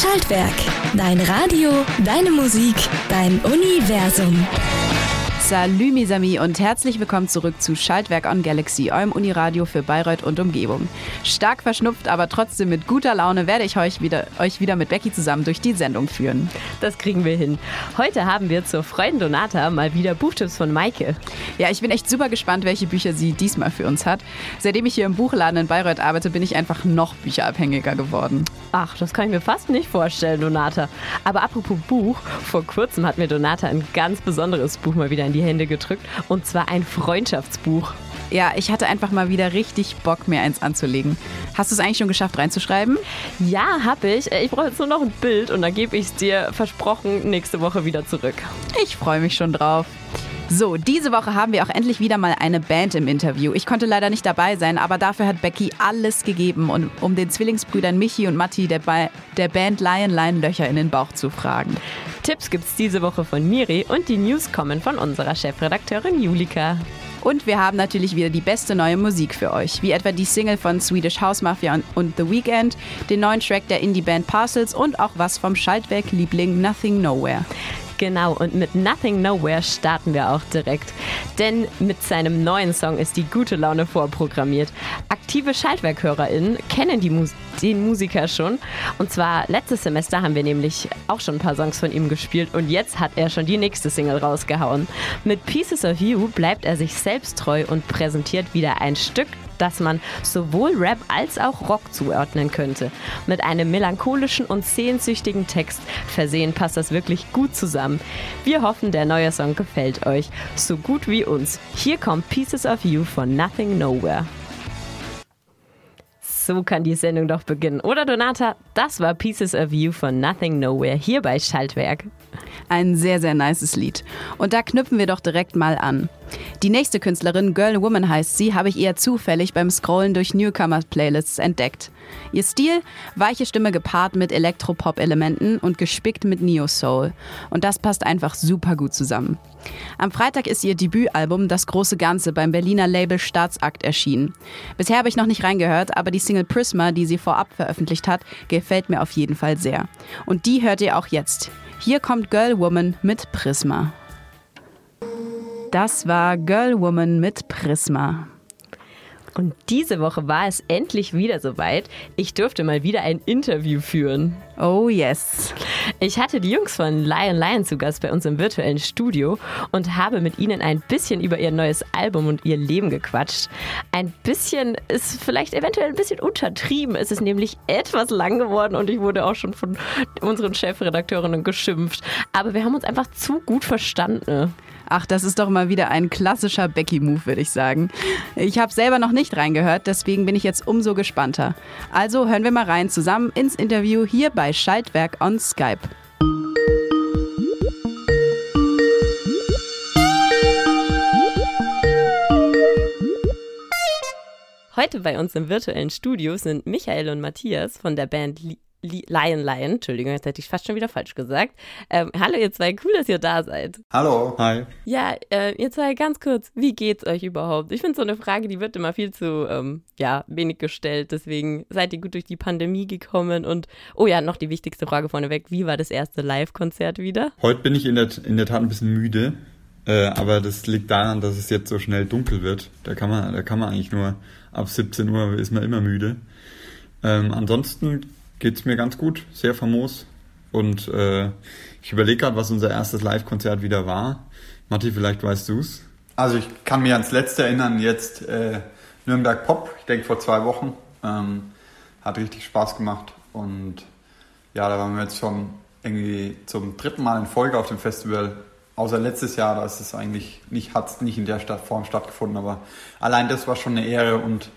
Schaltwerk. Dein Radio, deine Musik, dein Universum. Salü, mes amis, und herzlich willkommen zurück zu Schaltwerk on Galaxy, eurem Uniradio für Bayreuth und Umgebung. Stark verschnupft, aber trotzdem mit guter Laune werde ich euch wieder, euch wieder mit Becky zusammen durch die Sendung führen. Das kriegen wir hin. Heute haben wir zur Freuden Donata mal wieder Buchtipps von Maike. Ja, ich bin echt super gespannt, welche Bücher sie diesmal für uns hat. Seitdem ich hier im Buchladen in Bayreuth arbeite, bin ich einfach noch bücherabhängiger geworden. Ach, das kann ich mir fast nicht vorstellen, Donata. Aber apropos Buch, vor kurzem hat mir Donata ein ganz besonderes Buch mal wieder in die die Hände gedrückt und zwar ein Freundschaftsbuch. Ja, ich hatte einfach mal wieder richtig Bock, mir eins anzulegen. Hast du es eigentlich schon geschafft reinzuschreiben? Ja, hab ich. Ich brauche jetzt nur noch ein Bild und dann gebe ich es dir versprochen nächste Woche wieder zurück. Ich freue mich schon drauf. So, diese Woche haben wir auch endlich wieder mal eine Band im Interview. Ich konnte leider nicht dabei sein, aber dafür hat Becky alles gegeben, um, um den Zwillingsbrüdern Michi und Matti der, ba der Band Lion Lion Löcher in den Bauch zu fragen. Tipps gibt's diese Woche von Miri und die News kommen von unserer Chefredakteurin Julika. Und wir haben natürlich wieder die beste neue Musik für euch, wie etwa die Single von Swedish House Mafia und The Weeknd, den neuen Track der Indie-Band Parcels und auch was vom Schaltwerk-Liebling Nothing Nowhere. Genau, und mit Nothing Nowhere starten wir auch direkt. Denn mit seinem neuen Song ist die gute Laune vorprogrammiert. Aktive SchaltwerkhörerInnen kennen Mus den Musiker schon. Und zwar letztes Semester haben wir nämlich auch schon ein paar Songs von ihm gespielt und jetzt hat er schon die nächste Single rausgehauen. Mit Pieces of You bleibt er sich selbst treu und präsentiert wieder ein Stück das man sowohl Rap als auch Rock zuordnen könnte. Mit einem melancholischen und sehnsüchtigen Text versehen passt das wirklich gut zusammen. Wir hoffen, der neue Song gefällt euch, so gut wie uns. Hier kommt Pieces of You von Nothing Nowhere. So kann die Sendung doch beginnen. Oder Donata, das war Pieces of You von Nothing Nowhere hier bei Schaltwerk. Ein sehr, sehr nices Lied. Und da knüpfen wir doch direkt mal an. Die nächste Künstlerin, Girl Woman heißt sie, habe ich eher zufällig beim Scrollen durch Newcomer-Playlists entdeckt. Ihr Stil? Weiche Stimme gepaart mit Elektropop-Elementen und gespickt mit Neo-Soul. Und das passt einfach super gut zusammen. Am Freitag ist ihr Debütalbum Das große Ganze beim Berliner Label Staatsakt erschienen. Bisher habe ich noch nicht reingehört, aber die Single Prisma, die sie vorab veröffentlicht hat, gefällt mir auf jeden Fall sehr. Und die hört ihr auch jetzt. Hier kommt Girl Woman mit Prisma. Das war Girl Woman mit Prisma. Und diese Woche war es endlich wieder soweit. Ich durfte mal wieder ein Interview führen. Oh yes. Ich hatte die Jungs von Lion Lion zu Gast bei uns im virtuellen Studio und habe mit ihnen ein bisschen über ihr neues Album und ihr Leben gequatscht. Ein bisschen ist vielleicht eventuell ein bisschen untertrieben. Es ist nämlich etwas lang geworden und ich wurde auch schon von unseren Chefredakteurinnen geschimpft. Aber wir haben uns einfach zu gut verstanden. Ach, das ist doch mal wieder ein klassischer Becky-Move, würde ich sagen. Ich habe selber noch nicht reingehört, deswegen bin ich jetzt umso gespannter. Also hören wir mal rein zusammen ins Interview hier bei Schaltwerk on Skype. Heute bei uns im virtuellen Studio sind Michael und Matthias von der Band Lion Lion, Entschuldigung, jetzt hätte ich fast schon wieder falsch gesagt. Ähm, hallo ihr zwei, cool, dass ihr da seid. Hallo. Hi. Ja, äh, ihr zwei, ganz kurz, wie geht's euch überhaupt? Ich finde so eine Frage, die wird immer viel zu, ähm, ja, wenig gestellt, deswegen seid ihr gut durch die Pandemie gekommen und, oh ja, noch die wichtigste Frage vorneweg, wie war das erste Live-Konzert wieder? Heute bin ich in der, in der Tat ein bisschen müde, äh, aber das liegt daran, dass es jetzt so schnell dunkel wird. Da kann man, da kann man eigentlich nur, ab 17 Uhr ist man immer müde. Ähm, ansonsten geht es mir ganz gut, sehr famos. Und äh, ich überlege gerade, was unser erstes Live-Konzert wieder war. Matti, vielleicht weißt du es. Also ich kann mich ans letzte erinnern, jetzt äh, Nürnberg Pop, ich denke vor zwei Wochen. Ähm, hat richtig Spaß gemacht. Und ja, da waren wir jetzt schon irgendwie zum dritten Mal in Folge auf dem Festival. Außer letztes Jahr, da ist es eigentlich nicht, hat es nicht in der Form stattgefunden, aber allein das war schon eine Ehre und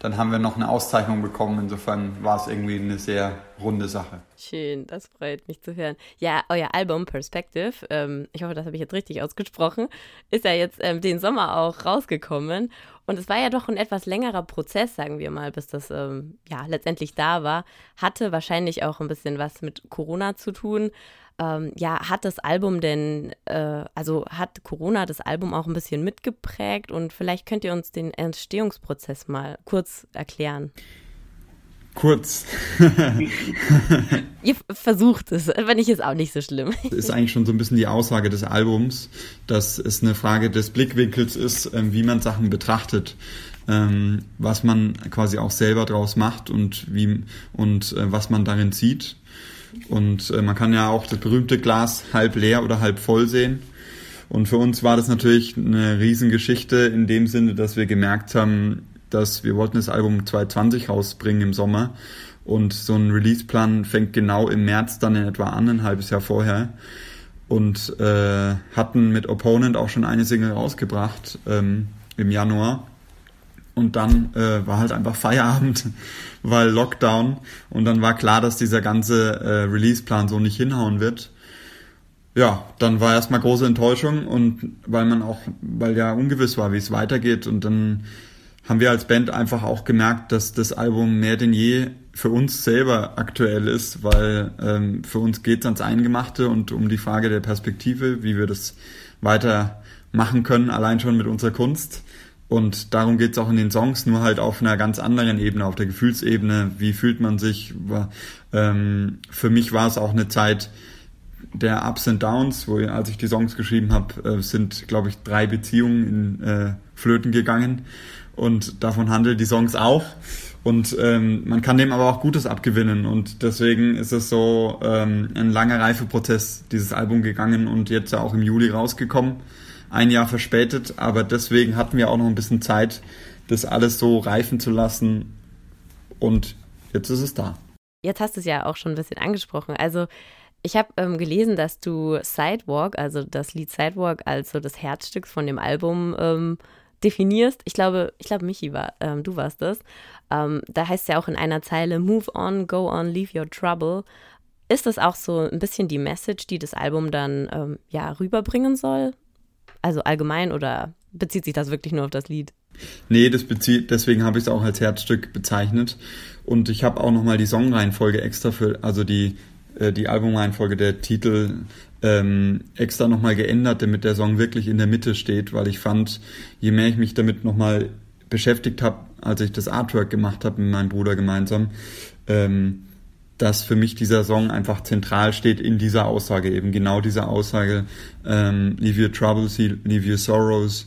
dann haben wir noch eine Auszeichnung bekommen. Insofern war es irgendwie eine sehr runde Sache. Schön, das freut mich zu hören. Ja, euer Album Perspective, ähm, ich hoffe, das habe ich jetzt richtig ausgesprochen, ist ja jetzt ähm, den Sommer auch rausgekommen. Und es war ja doch ein etwas längerer Prozess, sagen wir mal, bis das ähm, ja letztendlich da war. Hatte wahrscheinlich auch ein bisschen was mit Corona zu tun. Ähm, ja, hat das Album denn, äh, also hat Corona das Album auch ein bisschen mitgeprägt und vielleicht könnt ihr uns den Entstehungsprozess mal kurz erklären. Kurz. ihr versucht es, aber nicht ist auch nicht so schlimm. Das ist eigentlich schon so ein bisschen die Aussage des Albums, dass es eine Frage des Blickwinkels ist, ähm, wie man Sachen betrachtet, ähm, was man quasi auch selber draus macht und wie und äh, was man darin sieht. Und äh, man kann ja auch das berühmte Glas halb leer oder halb voll sehen. Und für uns war das natürlich eine Riesengeschichte in dem Sinne, dass wir gemerkt haben, dass wir wollten das Album 2020 rausbringen im Sommer. Und so ein Releaseplan fängt genau im März dann in etwa an, ein halbes Jahr vorher. Und äh, hatten mit Opponent auch schon eine Single rausgebracht ähm, im Januar und dann äh, war halt einfach Feierabend, weil Lockdown. Und dann war klar, dass dieser ganze äh, Releaseplan so nicht hinhauen wird. Ja, dann war erstmal große Enttäuschung und weil man auch, weil ja ungewiss war, wie es weitergeht. Und dann haben wir als Band einfach auch gemerkt, dass das Album mehr denn je für uns selber aktuell ist, weil ähm, für uns geht es ans Eingemachte und um die Frage der Perspektive, wie wir das weiter machen können, allein schon mit unserer Kunst. Und darum geht es auch in den Songs, nur halt auf einer ganz anderen Ebene, auf der Gefühlsebene. Wie fühlt man sich? Ähm, für mich war es auch eine Zeit, der Ups and Downs, wo als ich die Songs geschrieben habe, äh, sind, glaube ich, drei Beziehungen in äh, Flöten gegangen und davon handeln die Songs auch. Und ähm, man kann dem aber auch Gutes abgewinnen und deswegen ist es so ähm, ein langer Reifeprozess, dieses Album gegangen und jetzt ja auch im Juli rausgekommen. Ein Jahr verspätet, aber deswegen hatten wir auch noch ein bisschen Zeit, das alles so reifen zu lassen und jetzt ist es da. Jetzt hast du es ja auch schon ein bisschen angesprochen. Also ich habe ähm, gelesen, dass du Sidewalk, also das Lied Sidewalk, als so das Herzstück von dem Album ähm, definierst. Ich glaube, ich glaube, Michi war, ähm, du warst das. Ähm, da heißt es ja auch in einer Zeile Move on, go on, leave your trouble. Ist das auch so ein bisschen die Message, die das Album dann ähm, ja rüberbringen soll? Also allgemein oder bezieht sich das wirklich nur auf das Lied? Nee, das bezieht, deswegen habe ich es auch als Herzstück bezeichnet. Und ich habe auch nochmal die Songreihenfolge extra für, also die äh, die Albumreihenfolge, der Titel ähm, extra nochmal geändert, damit der Song wirklich in der Mitte steht, weil ich fand, je mehr ich mich damit nochmal beschäftigt habe, als ich das Artwork gemacht habe mit meinem Bruder gemeinsam, ähm, dass für mich dieser Song einfach zentral steht in dieser Aussage, eben genau diese Aussage, ähm, leave your troubles, leave your sorrows,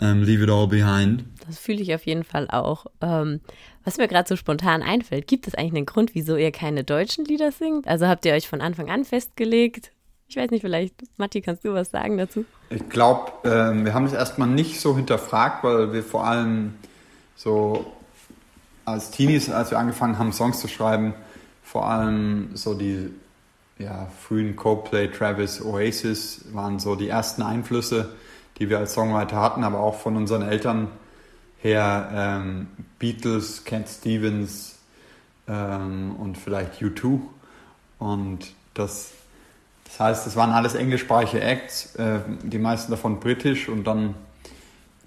ähm, leave it all behind. Das fühle ich auf jeden Fall auch. Ähm, was mir gerade so spontan einfällt, gibt es eigentlich einen Grund, wieso ihr keine deutschen Lieder singt? Also habt ihr euch von Anfang an festgelegt? Ich weiß nicht, vielleicht, Matti, kannst du was sagen dazu? Ich glaube, äh, wir haben es erstmal nicht so hinterfragt, weil wir vor allem so als Teenies, als wir angefangen haben, Songs zu schreiben, vor allem so die ja, frühen Coldplay, Travis, Oasis waren so die ersten Einflüsse, die wir als Songwriter hatten, aber auch von unseren Eltern her ähm, Beatles, Cat Stevens ähm, und vielleicht U2. Und das, das heißt, das waren alles englischsprachige Acts, äh, die meisten davon britisch und dann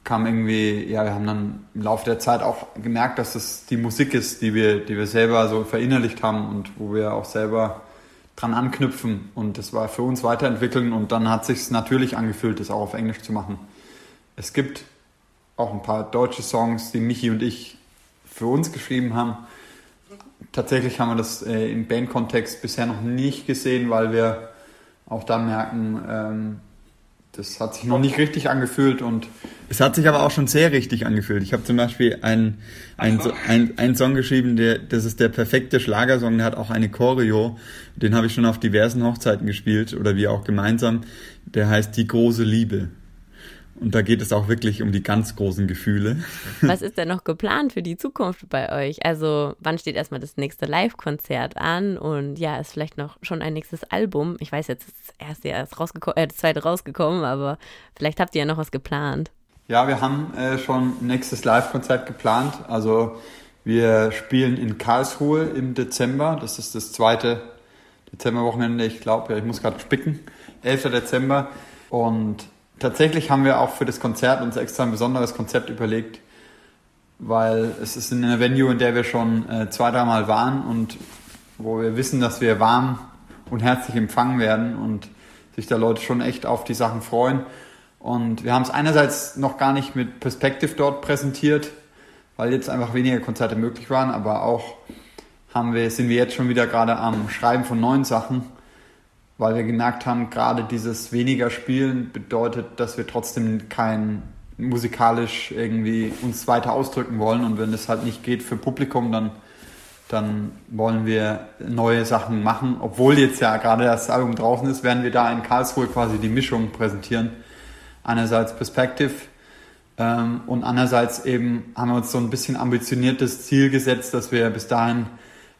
kam irgendwie, ja, wir haben dann im Laufe der Zeit auch gemerkt, dass das die Musik ist, die wir, die wir selber so verinnerlicht haben und wo wir auch selber dran anknüpfen und das war für uns weiterentwickeln und dann hat sich natürlich angefühlt, das auch auf Englisch zu machen. Es gibt auch ein paar deutsche Songs, die Michi und ich für uns geschrieben haben. Tatsächlich haben wir das äh, im Bandkontext bisher noch nicht gesehen, weil wir auch da merken, ähm, das hat sich noch nicht richtig angefühlt und es hat sich aber auch schon sehr richtig angefühlt. Ich habe zum Beispiel einen ein, ein, ein Song geschrieben, der das ist der perfekte Schlagersong, der hat auch eine Choreo, den habe ich schon auf diversen Hochzeiten gespielt oder wir auch gemeinsam. Der heißt Die große Liebe. Und da geht es auch wirklich um die ganz großen Gefühle. Was ist denn noch geplant für die Zukunft bei euch? Also, wann steht erstmal das nächste Live-Konzert an? Und ja, ist vielleicht noch schon ein nächstes Album? Ich weiß jetzt, das erste erst rausgekommen, äh, das zweite rausgekommen, aber vielleicht habt ihr ja noch was geplant. Ja, wir haben äh, schon nächstes Live-Konzert geplant. Also, wir spielen in Karlsruhe im Dezember. Das ist das zweite Dezemberwochenende, ich glaube. Ja, ich muss gerade spicken. 11. Dezember. Und tatsächlich haben wir auch für das Konzert uns extra ein besonderes Konzept überlegt, weil es ist in einer Venue, in der wir schon äh, zwei, dreimal waren und wo wir wissen, dass wir warm und herzlich empfangen werden und sich da Leute schon echt auf die Sachen freuen. Und wir haben es einerseits noch gar nicht mit Perspective dort präsentiert, weil jetzt einfach weniger Konzerte möglich waren, aber auch haben wir, sind wir jetzt schon wieder gerade am Schreiben von neuen Sachen, weil wir gemerkt haben, gerade dieses weniger Spielen bedeutet, dass wir trotzdem kein musikalisch irgendwie uns weiter ausdrücken wollen und wenn das halt nicht geht für Publikum, dann, dann wollen wir neue Sachen machen. Obwohl jetzt ja gerade das Album draußen ist, werden wir da in Karlsruhe quasi die Mischung präsentieren. Einerseits Perspective ähm, und andererseits eben haben wir uns so ein bisschen ambitioniertes Ziel gesetzt, dass wir bis dahin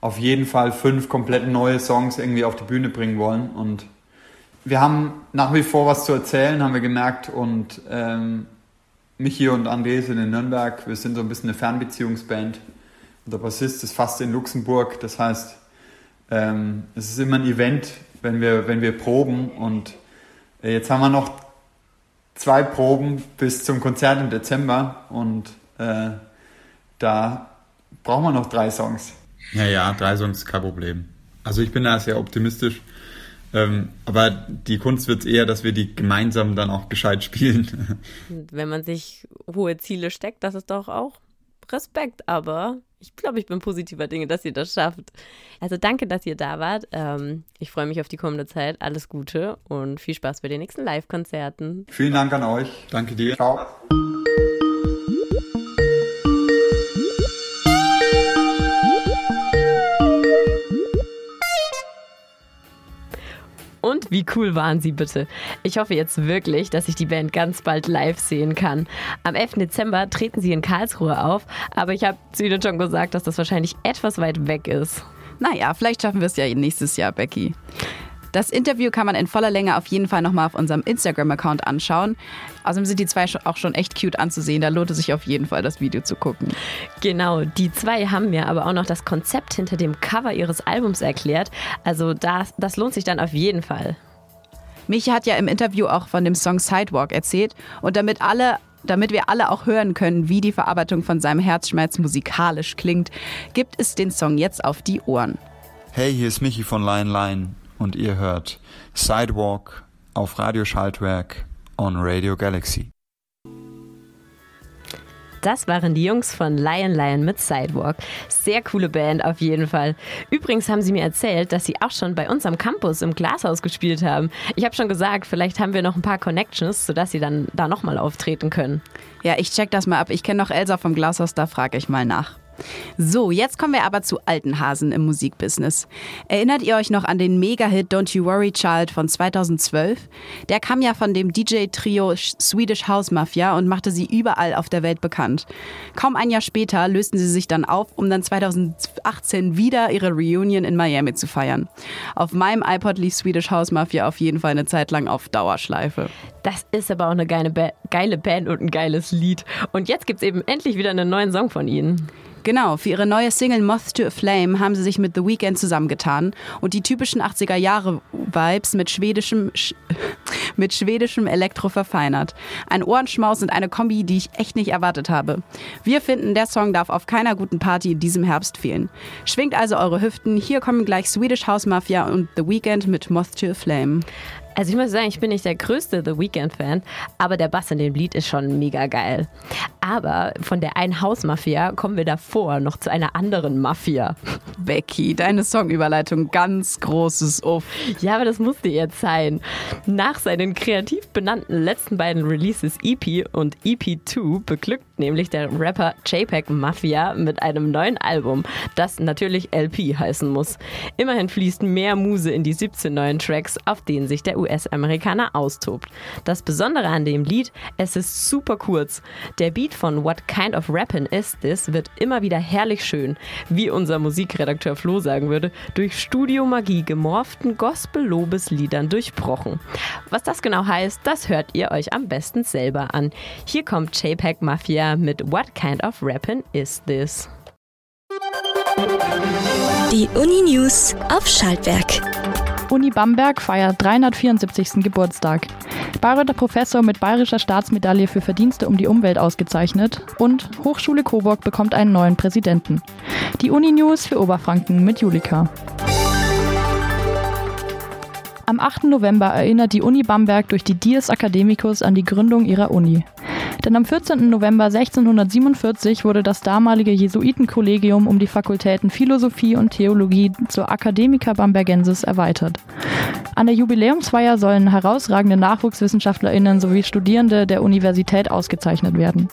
auf jeden Fall fünf komplett neue Songs irgendwie auf die Bühne bringen wollen. Und wir haben nach wie vor was zu erzählen, haben wir gemerkt. Und ähm, Michi und André sind in Nürnberg. Wir sind so ein bisschen eine Fernbeziehungsband. Und der Bassist ist fast in Luxemburg. Das heißt, ähm, es ist immer ein Event, wenn wir, wenn wir proben. Und jetzt haben wir noch zwei Proben bis zum Konzert im Dezember. Und äh, da brauchen wir noch drei Songs. Ja, ja, drei Songs kein Problem. Also ich bin da sehr optimistisch. Ähm, aber die Kunst wird eher, dass wir die gemeinsam dann auch gescheit spielen. Wenn man sich hohe Ziele steckt, das ist doch auch Respekt. Aber ich glaube, ich bin positiver Dinge, dass ihr das schafft. Also danke, dass ihr da wart. Ähm, ich freue mich auf die kommende Zeit. Alles Gute und viel Spaß bei den nächsten Live-Konzerten. Vielen Dank an euch. Danke dir. Ciao. Und wie cool waren sie bitte? Ich hoffe jetzt wirklich, dass ich die Band ganz bald live sehen kann. Am 11. Dezember treten sie in Karlsruhe auf, aber ich habe zu ihnen schon gesagt, dass das wahrscheinlich etwas weit weg ist. Naja, vielleicht schaffen wir es ja nächstes Jahr, Becky. Das Interview kann man in voller Länge auf jeden Fall nochmal auf unserem Instagram-Account anschauen. Außerdem sind die zwei auch schon echt cute anzusehen. Da lohnt es sich auf jeden Fall, das Video zu gucken. Genau, die zwei haben mir aber auch noch das Konzept hinter dem Cover ihres Albums erklärt. Also das, das lohnt sich dann auf jeden Fall. Michi hat ja im Interview auch von dem Song Sidewalk erzählt. Und damit alle damit wir alle auch hören können, wie die Verarbeitung von seinem Herzschmerz musikalisch klingt, gibt es den Song jetzt auf die Ohren. Hey, hier ist Michi von Lion Lion und ihr hört Sidewalk auf Radio Schaltwerk on Radio Galaxy. Das waren die Jungs von Lion Lion mit Sidewalk. Sehr coole Band auf jeden Fall. Übrigens haben sie mir erzählt, dass sie auch schon bei uns am Campus im Glashaus gespielt haben. Ich habe schon gesagt, vielleicht haben wir noch ein paar Connections, sodass sie dann da nochmal auftreten können. Ja, ich check das mal ab. Ich kenne noch Elsa vom Glashaus, da frage ich mal nach. So, jetzt kommen wir aber zu alten Hasen im Musikbusiness. Erinnert ihr euch noch an den Mega-Hit Don't You Worry Child von 2012? Der kam ja von dem DJ-Trio Swedish House Mafia und machte sie überall auf der Welt bekannt. Kaum ein Jahr später lösten sie sich dann auf, um dann 2018 wieder ihre Reunion in Miami zu feiern. Auf meinem iPod lief Swedish House Mafia auf jeden Fall eine Zeit lang auf Dauerschleife. Das ist aber auch eine geile, ba geile Band und ein geiles Lied. Und jetzt gibt es eben endlich wieder einen neuen Song von ihnen. Genau, für ihre neue Single Moth to a Flame haben sie sich mit The Weeknd zusammengetan und die typischen 80er Jahre Vibes mit schwedischem sch mit schwedischem Elektro verfeinert. Ein Ohrenschmaus und eine Kombi, die ich echt nicht erwartet habe. Wir finden, der Song darf auf keiner guten Party in diesem Herbst fehlen. Schwingt also eure Hüften, hier kommen gleich Swedish House Mafia und The Weeknd mit Moth to a Flame. Also ich muss sagen, ich bin nicht der größte The Weeknd-Fan, aber der Bass in dem Lied ist schon mega geil. Aber von der einen Hausmafia kommen wir davor noch zu einer anderen Mafia. Becky, deine Songüberleitung, ganz großes Uff. Ja, aber das musste jetzt sein. Nach seinen kreativ benannten letzten beiden Releases EP und EP2 beglückt nämlich der Rapper JPEG Mafia mit einem neuen Album, das natürlich LP heißen muss. Immerhin fließt mehr Muse in die 17 neuen Tracks, auf denen sich der US-Amerikaner austobt. Das Besondere an dem Lied, es ist super kurz. Der Beat von What Kind of Rappin' Is This wird immer wieder herrlich schön, wie unser Musikredakteur Flo sagen würde, durch Studiomagie gemorften Gospel-Lobesliedern durchbrochen. Was das genau heißt, das hört ihr euch am besten selber an. Hier kommt JPEG Mafia mit What Kind of Rappin' Is This? Die Uni News auf Schaltwerk. Uni Bamberg feiert 374. Geburtstag. Bayreuther Professor mit Bayerischer Staatsmedaille für Verdienste um die Umwelt ausgezeichnet und Hochschule Coburg bekommt einen neuen Präsidenten. Die Uni News für Oberfranken mit Julika. Am 8. November erinnert die Uni Bamberg durch die Dies Academicus an die Gründung ihrer Uni. Denn am 14. November 1647 wurde das damalige Jesuitenkollegium um die Fakultäten Philosophie und Theologie zur Academica Bambergensis erweitert. An der Jubiläumsfeier sollen herausragende NachwuchswissenschaftlerInnen sowie Studierende der Universität ausgezeichnet werden.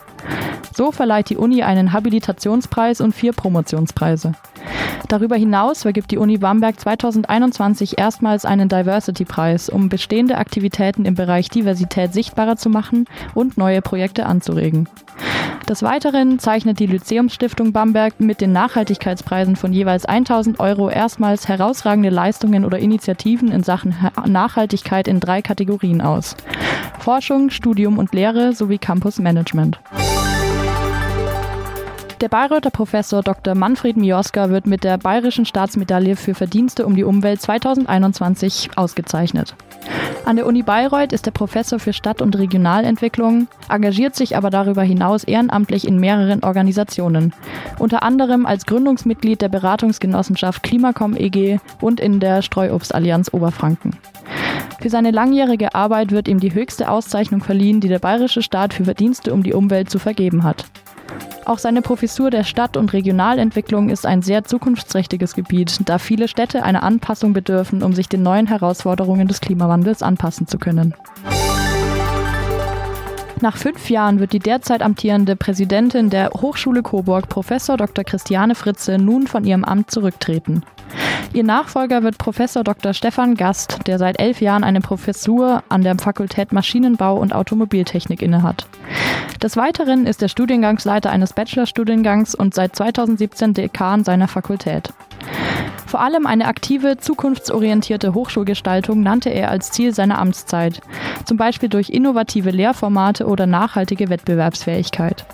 So verleiht die Uni einen Habilitationspreis und vier Promotionspreise. Darüber hinaus vergibt die Uni Bamberg 2021 erstmals einen Diversity-Preis, um bestehende Aktivitäten im Bereich Diversität sichtbarer zu machen und neue Projekte anzuregen. Des Weiteren zeichnet die Lyzeumsstiftung Bamberg mit den Nachhaltigkeitspreisen von jeweils 1000 Euro erstmals herausragende Leistungen oder Initiativen in Sachen Nachhaltigkeit in drei Kategorien aus. Forschung, Studium und Lehre sowie Campus Management. Der Bayreuther Professor Dr. Manfred Mioska wird mit der Bayerischen Staatsmedaille für Verdienste um die Umwelt 2021 ausgezeichnet. An der Uni Bayreuth ist er Professor für Stadt- und Regionalentwicklung, engagiert sich aber darüber hinaus ehrenamtlich in mehreren Organisationen, unter anderem als Gründungsmitglied der Beratungsgenossenschaft Klimacom EG und in der Streuobstallianz Oberfranken. Für seine langjährige Arbeit wird ihm die höchste Auszeichnung verliehen, die der bayerische Staat für Verdienste um die Umwelt zu vergeben hat. Auch seine Professur der Stadt- und Regionalentwicklung ist ein sehr zukunftsträchtiges Gebiet, da viele Städte einer Anpassung bedürfen, um sich den neuen Herausforderungen des Klimawandels anpassen zu können. Nach fünf Jahren wird die derzeit amtierende Präsidentin der Hochschule Coburg, Professor Dr. Christiane Fritze, nun von ihrem Amt zurücktreten. Ihr Nachfolger wird Professor Dr. Stefan Gast, der seit elf Jahren eine Professur an der Fakultät Maschinenbau und Automobiltechnik innehat. Des Weiteren ist er Studiengangsleiter eines Bachelorstudiengangs und seit 2017 Dekan seiner Fakultät. Vor allem eine aktive, zukunftsorientierte Hochschulgestaltung nannte er als Ziel seiner Amtszeit, zum Beispiel durch innovative Lehrformate oder nachhaltige Wettbewerbsfähigkeit.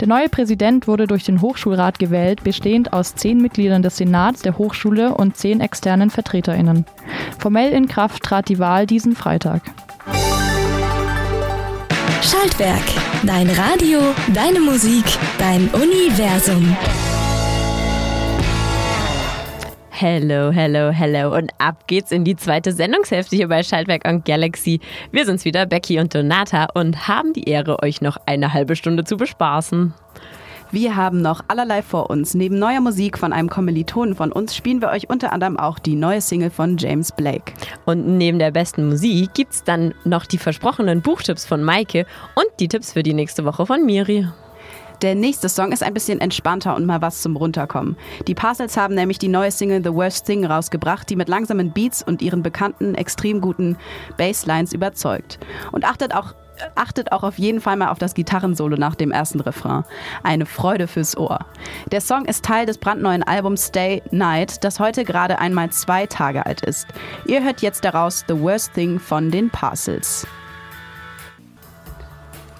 Der neue Präsident wurde durch den Hochschulrat gewählt, bestehend aus zehn Mitgliedern des Senats der Hochschule und zehn externen VertreterInnen. Formell in Kraft trat die Wahl diesen Freitag. Schaltwerk. Dein Radio, deine Musik, dein Universum. Hello, hello, hello. Und ab geht's in die zweite Sendungshälfte hier bei Schaltwerk und Galaxy. Wir sind's wieder, Becky und Donata, und haben die Ehre, euch noch eine halbe Stunde zu bespaßen. Wir haben noch allerlei vor uns. Neben neuer Musik von einem Kommilitonen von uns spielen wir euch unter anderem auch die neue Single von James Blake. Und neben der besten Musik gibt's dann noch die versprochenen Buchtipps von Maike und die Tipps für die nächste Woche von Miri. Der nächste Song ist ein bisschen entspannter und mal was zum Runterkommen. Die Parcels haben nämlich die neue Single The Worst Thing rausgebracht, die mit langsamen Beats und ihren bekannten, extrem guten Basslines überzeugt. Und achtet auch achtet auch auf jeden Fall mal auf das Gitarrensolo nach dem ersten Refrain. Eine Freude fürs Ohr. Der Song ist Teil des brandneuen Albums Stay Night, das heute gerade einmal zwei Tage alt ist. Ihr hört jetzt daraus The Worst Thing von den Parcels.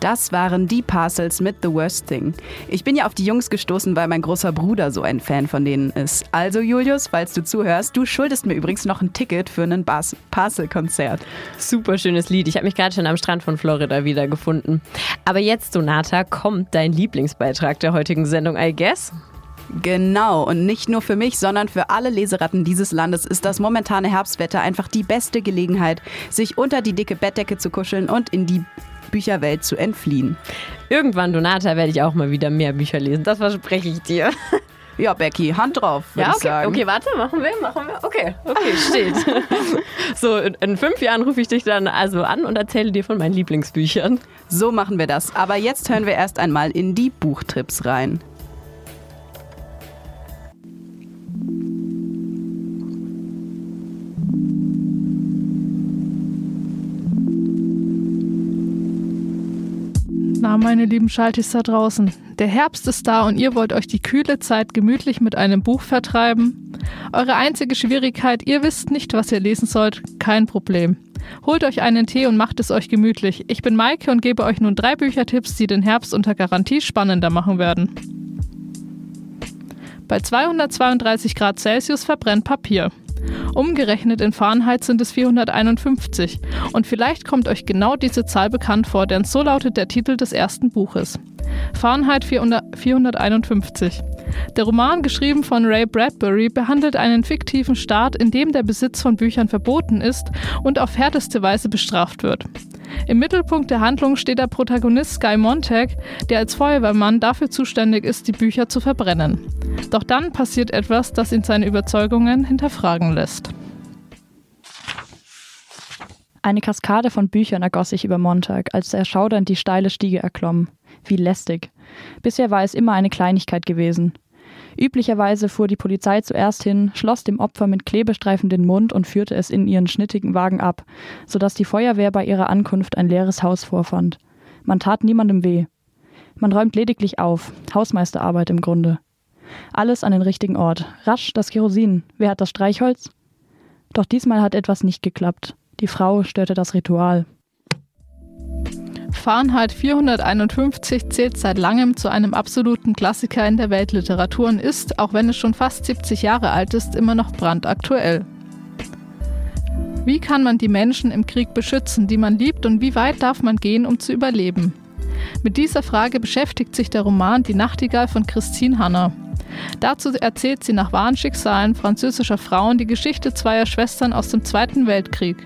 Das waren die Parcels mit The Worst Thing. Ich bin ja auf die Jungs gestoßen, weil mein großer Bruder so ein Fan von denen ist. Also Julius, falls du zuhörst, du schuldest mir übrigens noch ein Ticket für ein Parcel-Konzert. Super schönes Lied. Ich habe mich gerade schon am Strand von Florida wiedergefunden. Aber jetzt, Donata, kommt dein Lieblingsbeitrag der heutigen Sendung, I guess? Genau, und nicht nur für mich, sondern für alle Leseratten dieses Landes ist das momentane Herbstwetter einfach die beste Gelegenheit, sich unter die dicke Bettdecke zu kuscheln und in die Bücherwelt zu entfliehen. Irgendwann, Donata, werde ich auch mal wieder mehr Bücher lesen. Das verspreche ich dir. Ja, Becky, Hand drauf, würde ja, okay, ich sagen. Okay, warte, machen wir, machen wir. Okay, okay, steht. so, in, in fünf Jahren rufe ich dich dann also an und erzähle dir von meinen Lieblingsbüchern. So machen wir das. Aber jetzt hören wir erst einmal in die Buchtrips rein. Na, meine lieben Schaltis da draußen. Der Herbst ist da und ihr wollt euch die kühle Zeit gemütlich mit einem Buch vertreiben? Eure einzige Schwierigkeit, ihr wisst nicht, was ihr lesen sollt? Kein Problem. Holt euch einen Tee und macht es euch gemütlich. Ich bin Maike und gebe euch nun drei Büchertipps, die den Herbst unter Garantie spannender machen werden. Bei 232 Grad Celsius verbrennt Papier. Umgerechnet in Fahrenheit sind es 451. Und vielleicht kommt euch genau diese Zahl bekannt vor, denn so lautet der Titel des ersten Buches. Fahrenheit 400, 451. Der Roman, geschrieben von Ray Bradbury, behandelt einen fiktiven Staat, in dem der Besitz von Büchern verboten ist und auf härteste Weise bestraft wird. Im Mittelpunkt der Handlung steht der Protagonist Guy Montag, der als Feuerwehrmann dafür zuständig ist, die Bücher zu verbrennen. Doch dann passiert etwas, das ihn seine Überzeugungen hinterfragen lässt. Eine Kaskade von Büchern ergoss sich über Montag, als er schaudernd die steile Stiege erklomm. Wie lästig. Bisher war es immer eine Kleinigkeit gewesen. Üblicherweise fuhr die Polizei zuerst hin, schloss dem Opfer mit Klebestreifen den Mund und führte es in ihren schnittigen Wagen ab, sodass die Feuerwehr bei ihrer Ankunft ein leeres Haus vorfand. Man tat niemandem weh. Man räumt lediglich auf, Hausmeisterarbeit im Grunde. Alles an den richtigen Ort. Rasch das Kerosin. Wer hat das Streichholz? Doch diesmal hat etwas nicht geklappt. Die Frau störte das Ritual. Fahrenheit 451 zählt seit langem zu einem absoluten Klassiker in der Weltliteratur und ist, auch wenn es schon fast 70 Jahre alt ist, immer noch brandaktuell. Wie kann man die Menschen im Krieg beschützen, die man liebt, und wie weit darf man gehen, um zu überleben? Mit dieser Frage beschäftigt sich der Roman Die Nachtigall von Christine Hanna. Dazu erzählt sie nach wahren Schicksalen französischer Frauen die Geschichte zweier Schwestern aus dem Zweiten Weltkrieg.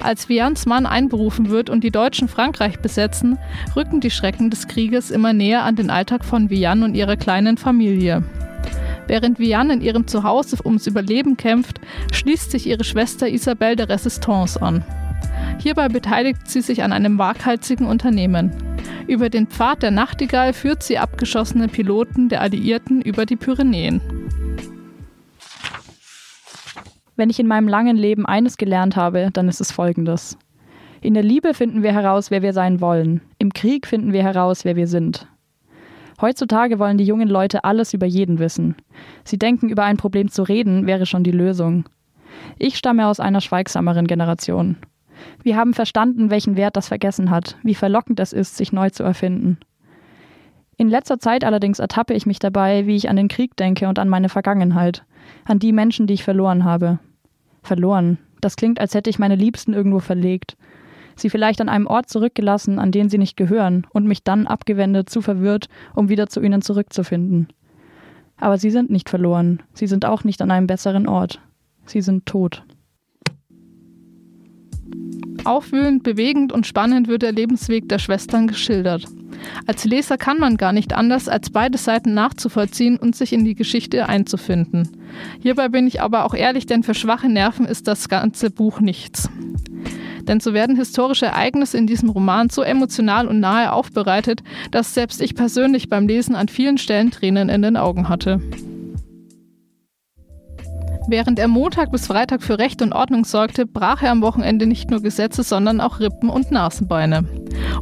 Als Vians Mann einberufen wird und die Deutschen Frankreich besetzen, rücken die Schrecken des Krieges immer näher an den Alltag von Vian und ihrer kleinen Familie. Während Vian in ihrem Zuhause ums Überleben kämpft, schließt sich ihre Schwester Isabelle der Resistance an. Hierbei beteiligt sie sich an einem waghalsigen Unternehmen. Über den Pfad der Nachtigall führt sie abgeschossene Piloten der Alliierten über die Pyrenäen. Wenn ich in meinem langen Leben eines gelernt habe, dann ist es folgendes. In der Liebe finden wir heraus, wer wir sein wollen. Im Krieg finden wir heraus, wer wir sind. Heutzutage wollen die jungen Leute alles über jeden wissen. Sie denken, über ein Problem zu reden wäre schon die Lösung. Ich stamme aus einer schweigsameren Generation. Wir haben verstanden, welchen Wert das Vergessen hat, wie verlockend es ist, sich neu zu erfinden. In letzter Zeit allerdings ertappe ich mich dabei, wie ich an den Krieg denke und an meine Vergangenheit, an die Menschen, die ich verloren habe. Verloren. Das klingt, als hätte ich meine Liebsten irgendwo verlegt. Sie vielleicht an einem Ort zurückgelassen, an den sie nicht gehören, und mich dann abgewendet, zu verwirrt, um wieder zu ihnen zurückzufinden. Aber sie sind nicht verloren. Sie sind auch nicht an einem besseren Ort. Sie sind tot. Aufwühlend, bewegend und spannend wird der Lebensweg der Schwestern geschildert. Als Leser kann man gar nicht anders, als beide Seiten nachzuvollziehen und sich in die Geschichte einzufinden. Hierbei bin ich aber auch ehrlich, denn für schwache Nerven ist das ganze Buch nichts. Denn so werden historische Ereignisse in diesem Roman so emotional und nahe aufbereitet, dass selbst ich persönlich beim Lesen an vielen Stellen Tränen in den Augen hatte. Während er Montag bis Freitag für Recht und Ordnung sorgte, brach er am Wochenende nicht nur Gesetze, sondern auch Rippen und Nasenbeine.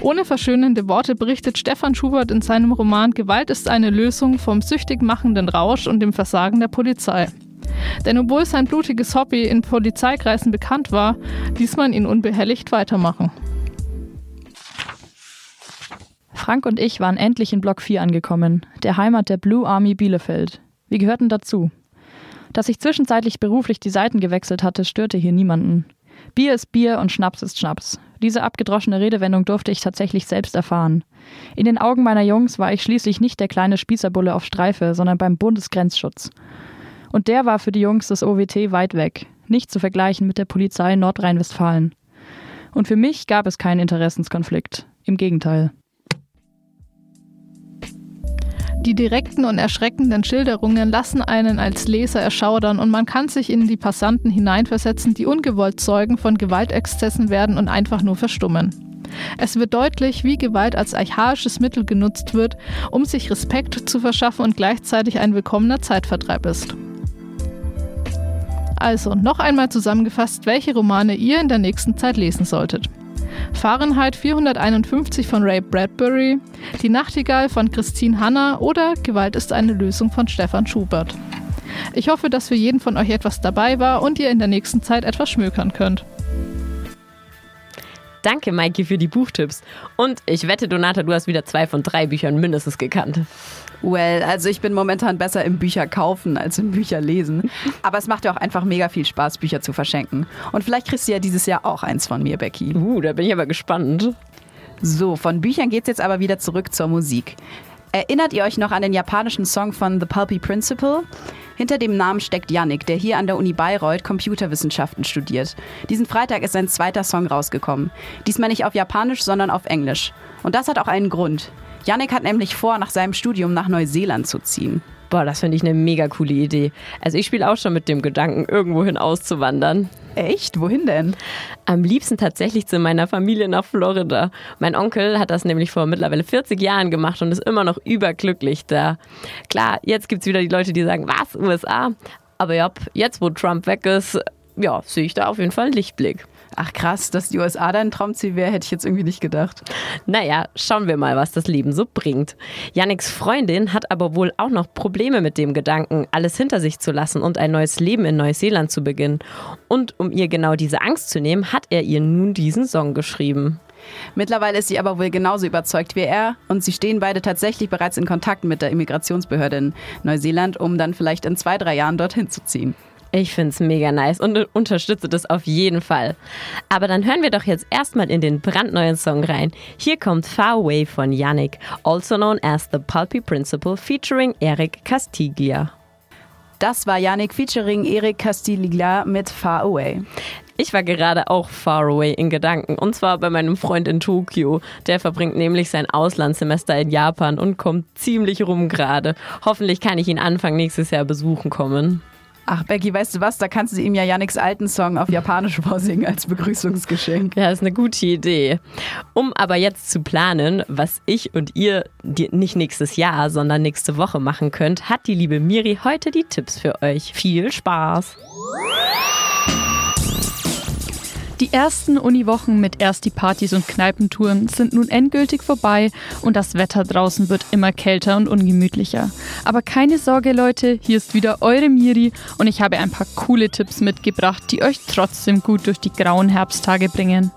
Ohne verschönende Worte berichtet Stefan Schubert in seinem Roman Gewalt ist eine Lösung vom süchtig machenden Rausch und dem Versagen der Polizei. Denn obwohl sein blutiges Hobby in Polizeikreisen bekannt war, ließ man ihn unbehelligt weitermachen. Frank und ich waren endlich in Block 4 angekommen, der Heimat der Blue Army Bielefeld. Wir gehörten dazu. Dass ich zwischenzeitlich beruflich die Seiten gewechselt hatte, störte hier niemanden. Bier ist Bier und Schnaps ist Schnaps. Diese abgedroschene Redewendung durfte ich tatsächlich selbst erfahren. In den Augen meiner Jungs war ich schließlich nicht der kleine Spießerbulle auf Streife, sondern beim Bundesgrenzschutz. Und der war für die Jungs des OWT weit weg, nicht zu vergleichen mit der Polizei Nordrhein-Westfalen. Und für mich gab es keinen Interessenskonflikt. Im Gegenteil. Die direkten und erschreckenden Schilderungen lassen einen als Leser erschaudern und man kann sich in die Passanten hineinversetzen, die ungewollt Zeugen von Gewaltexzessen werden und einfach nur verstummen. Es wird deutlich, wie Gewalt als archaisches Mittel genutzt wird, um sich Respekt zu verschaffen und gleichzeitig ein willkommener Zeitvertreib ist. Also, noch einmal zusammengefasst, welche Romane ihr in der nächsten Zeit lesen solltet. Fahrenheit 451 von Ray Bradbury, Die Nachtigall von Christine Hanna oder Gewalt ist eine Lösung von Stefan Schubert. Ich hoffe, dass für jeden von euch etwas dabei war und ihr in der nächsten Zeit etwas schmökern könnt. Danke, Maike, für die Buchtipps. Und ich wette, Donata, du hast wieder zwei von drei Büchern mindestens gekannt. Well, also ich bin momentan besser im Bücher kaufen als im Bücher lesen. Aber es macht ja auch einfach mega viel Spaß, Bücher zu verschenken. Und vielleicht kriegst du ja dieses Jahr auch eins von mir, Becky. Uh, da bin ich aber gespannt. So, von Büchern geht's jetzt aber wieder zurück zur Musik. Erinnert ihr euch noch an den japanischen Song von The Pulpy Principle? Hinter dem Namen steckt Yannick, der hier an der Uni Bayreuth Computerwissenschaften studiert. Diesen Freitag ist sein zweiter Song rausgekommen. Diesmal nicht auf Japanisch, sondern auf Englisch. Und das hat auch einen Grund. Yannick hat nämlich vor, nach seinem Studium nach Neuseeland zu ziehen. Boah, das finde ich eine mega coole Idee. Also ich spiele auch schon mit dem Gedanken, irgendwohin auszuwandern. Echt? Wohin denn? Am liebsten tatsächlich zu meiner Familie nach Florida. Mein Onkel hat das nämlich vor mittlerweile 40 Jahren gemacht und ist immer noch überglücklich da. Klar, jetzt gibt es wieder die Leute, die sagen, was, USA? Aber ja, jetzt wo Trump weg ist, ja, sehe ich da auf jeden Fall einen Lichtblick. Ach krass, dass die USA dein Traumziel wäre, hätte ich jetzt irgendwie nicht gedacht. Naja, schauen wir mal, was das Leben so bringt. Yannicks Freundin hat aber wohl auch noch Probleme mit dem Gedanken, alles hinter sich zu lassen und ein neues Leben in Neuseeland zu beginnen. Und um ihr genau diese Angst zu nehmen, hat er ihr nun diesen Song geschrieben. Mittlerweile ist sie aber wohl genauso überzeugt wie er und sie stehen beide tatsächlich bereits in Kontakt mit der Immigrationsbehörde in Neuseeland, um dann vielleicht in zwei, drei Jahren dorthin zu ziehen. Ich finde es mega nice und unterstütze das auf jeden Fall. Aber dann hören wir doch jetzt erstmal in den brandneuen Song rein. Hier kommt Far Away von Yannick, also known as The Pulpy Principle, featuring Eric Castiglia. Das war Yannick featuring Eric Castiglia mit Far Away. Ich war gerade auch far away in Gedanken und zwar bei meinem Freund in Tokio. Der verbringt nämlich sein Auslandssemester in Japan und kommt ziemlich rum gerade. Hoffentlich kann ich ihn Anfang nächstes Jahr besuchen kommen. Ach, Becky, weißt du was? Da kannst du ihm ja Yannicks alten Song auf Japanisch vorsingen als Begrüßungsgeschenk. Ja, ist eine gute Idee. Um aber jetzt zu planen, was ich und ihr nicht nächstes Jahr, sondern nächste Woche machen könnt, hat die liebe Miri heute die Tipps für euch. Viel Spaß! Die ersten Uniwochen mit erst die Partys und Kneipentouren sind nun endgültig vorbei und das Wetter draußen wird immer kälter und ungemütlicher. Aber keine Sorge Leute, hier ist wieder eure Miri und ich habe ein paar coole Tipps mitgebracht, die euch trotzdem gut durch die grauen Herbsttage bringen.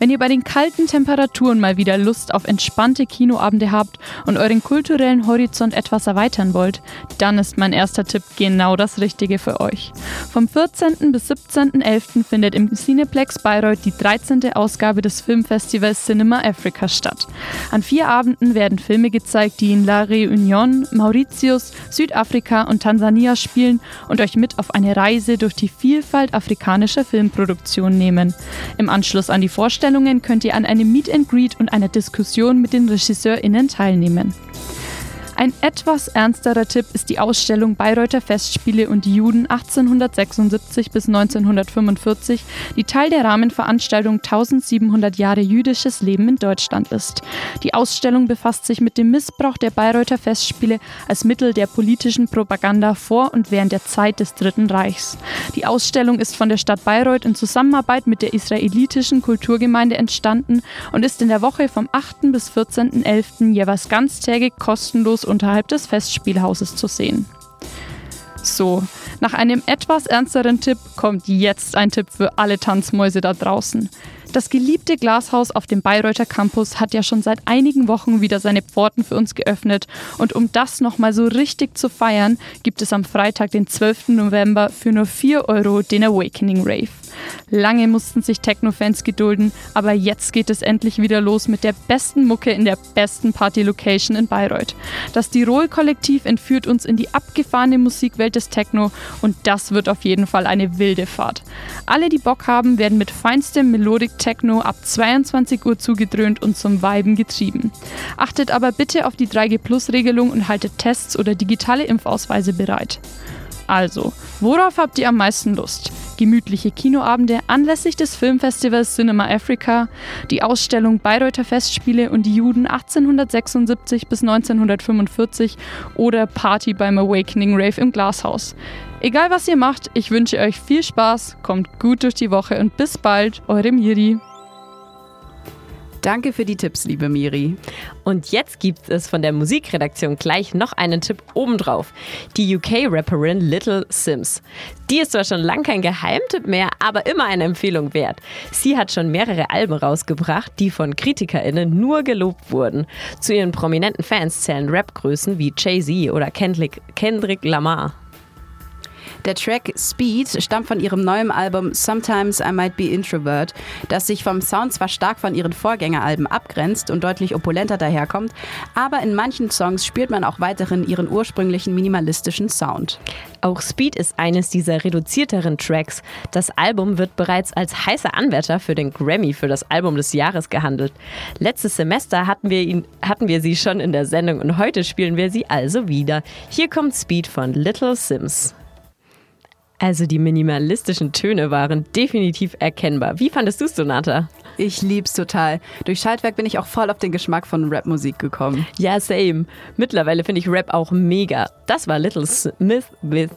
Wenn ihr bei den kalten Temperaturen mal wieder Lust auf entspannte Kinoabende habt und euren kulturellen Horizont etwas erweitern wollt, dann ist mein erster Tipp genau das Richtige für euch. Vom 14. bis 17.11. findet im Cineplex Bayreuth die 13. Ausgabe des Filmfestivals Cinema Africa statt. An vier Abenden werden Filme gezeigt, die in La Réunion, Mauritius, Südafrika und Tansania spielen und euch mit auf eine Reise durch die Vielfalt afrikanischer Filmproduktion nehmen. Im Anschluss an die Vorstellungen könnt ihr an einem Meet and Greet und einer Diskussion mit den RegisseurInnen teilnehmen. Ein etwas ernsterer Tipp ist die Ausstellung Bayreuther Festspiele und Juden 1876 bis 1945, die Teil der Rahmenveranstaltung 1700 Jahre jüdisches Leben in Deutschland ist. Die Ausstellung befasst sich mit dem Missbrauch der Bayreuther Festspiele als Mittel der politischen Propaganda vor und während der Zeit des Dritten Reichs. Die Ausstellung ist von der Stadt Bayreuth in Zusammenarbeit mit der israelitischen Kulturgemeinde entstanden und ist in der Woche vom 8. bis 14.11. jeweils ganztägig kostenlos unterhalb des Festspielhauses zu sehen. So, nach einem etwas ernsteren Tipp kommt jetzt ein Tipp für alle Tanzmäuse da draußen. Das geliebte Glashaus auf dem Bayreuther Campus hat ja schon seit einigen Wochen wieder seine Pforten für uns geöffnet und um das nochmal so richtig zu feiern, gibt es am Freitag, den 12. November, für nur 4 Euro den Awakening Rave. Lange mussten sich Techno-Fans gedulden, aber jetzt geht es endlich wieder los mit der besten Mucke in der besten Party-Location in Bayreuth. Das Tirol-Kollektiv entführt uns in die abgefahrene Musikwelt des Techno und das wird auf jeden Fall eine wilde Fahrt. Alle, die Bock haben, werden mit feinstem Melodic Techno ab 22 Uhr zugedröhnt und zum Weiben getrieben. Achtet aber bitte auf die 3G-Plus-Regelung und haltet Tests oder digitale Impfausweise bereit. Also, worauf habt ihr am meisten Lust? Gemütliche Kinoabende anlässlich des Filmfestivals Cinema Africa, die Ausstellung Bayreuther Festspiele und die Juden 1876 bis 1945 oder Party beim Awakening Rave im Glashaus. Egal was ihr macht, ich wünsche euch viel Spaß, kommt gut durch die Woche und bis bald, eure Miri. Danke für die Tipps, liebe Miri. Und jetzt gibt es von der Musikredaktion gleich noch einen Tipp obendrauf. Die UK-Rapperin Little Sims. Die ist zwar schon lang kein Geheimtipp mehr, aber immer eine Empfehlung wert. Sie hat schon mehrere Alben rausgebracht, die von KritikerInnen nur gelobt wurden. Zu ihren prominenten Fans zählen Rapgrößen wie Jay-Z oder Kendrick, Kendrick Lamar. Der Track Speed stammt von ihrem neuen Album Sometimes I Might Be Introvert, das sich vom Sound zwar stark von ihren Vorgängeralben abgrenzt und deutlich opulenter daherkommt, aber in manchen Songs spürt man auch weiterhin ihren ursprünglichen minimalistischen Sound. Auch Speed ist eines dieser reduzierteren Tracks. Das Album wird bereits als heißer Anwärter für den Grammy für das Album des Jahres gehandelt. Letztes Semester hatten wir, ihn, hatten wir sie schon in der Sendung und heute spielen wir sie also wieder. Hier kommt Speed von Little Sims. Also die minimalistischen Töne waren definitiv erkennbar. Wie fandest du es, Donata? Ich lieb's total. Durch Schaltwerk bin ich auch voll auf den Geschmack von Rapmusik gekommen. Ja, same. Mittlerweile finde ich Rap auch mega. Das war Little Smith with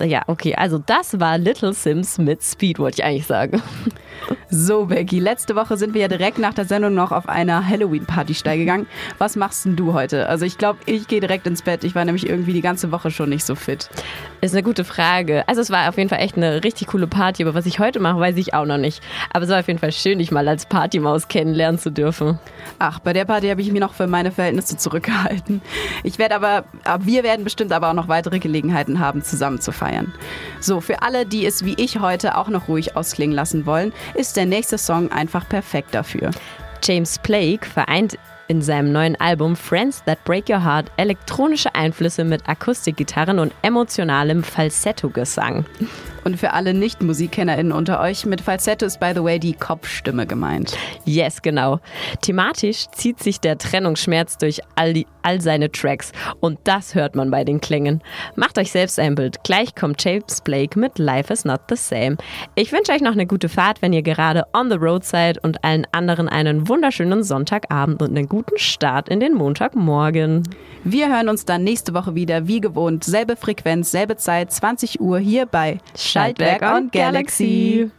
ja, okay, also das war Little Sims mit Speed, wollte ich eigentlich sagen. So, Becky, letzte Woche sind wir ja direkt nach der Sendung noch auf einer Halloween-Party steil gegangen. Was machst denn du heute? Also ich glaube, ich gehe direkt ins Bett. Ich war nämlich irgendwie die ganze Woche schon nicht so fit. Ist eine gute Frage. Also es war auf jeden Fall echt eine richtig coole Party, aber was ich heute mache, weiß ich auch noch nicht. Aber es war auf jeden Fall schön, dich mal als Partymaus kennenlernen zu dürfen. Ach, bei der Party habe ich mich noch für meine Verhältnisse zurückgehalten. Ich werde aber, wir werden bestimmt aber auch noch weitere Gelegenheiten haben, zusammen zu feiern. So, für alle, die es wie ich heute auch noch ruhig ausklingen lassen wollen, ist der nächste Song einfach perfekt dafür. James Blake vereint in seinem neuen Album Friends That Break Your Heart elektronische Einflüsse mit Akustikgitarren und emotionalem Falsetto-Gesang. Und für alle Nicht-MusikkennerInnen unter euch, mit Falsetto ist by the way die Kopfstimme gemeint. Yes, genau. Thematisch zieht sich der Trennungsschmerz durch all, die, all seine Tracks und das hört man bei den Klängen. Macht euch selbst ein Bild. Gleich kommt James Blake mit Life is Not the Same. Ich wünsche euch noch eine gute Fahrt, wenn ihr gerade on the road seid und allen anderen einen wunderschönen Sonntagabend und einen guten Start in den Montagmorgen. Wir hören uns dann nächste Woche wieder, wie gewohnt. Selbe Frequenz, selbe Zeit, 20 Uhr hier bei Schaltwerk on Galaxy.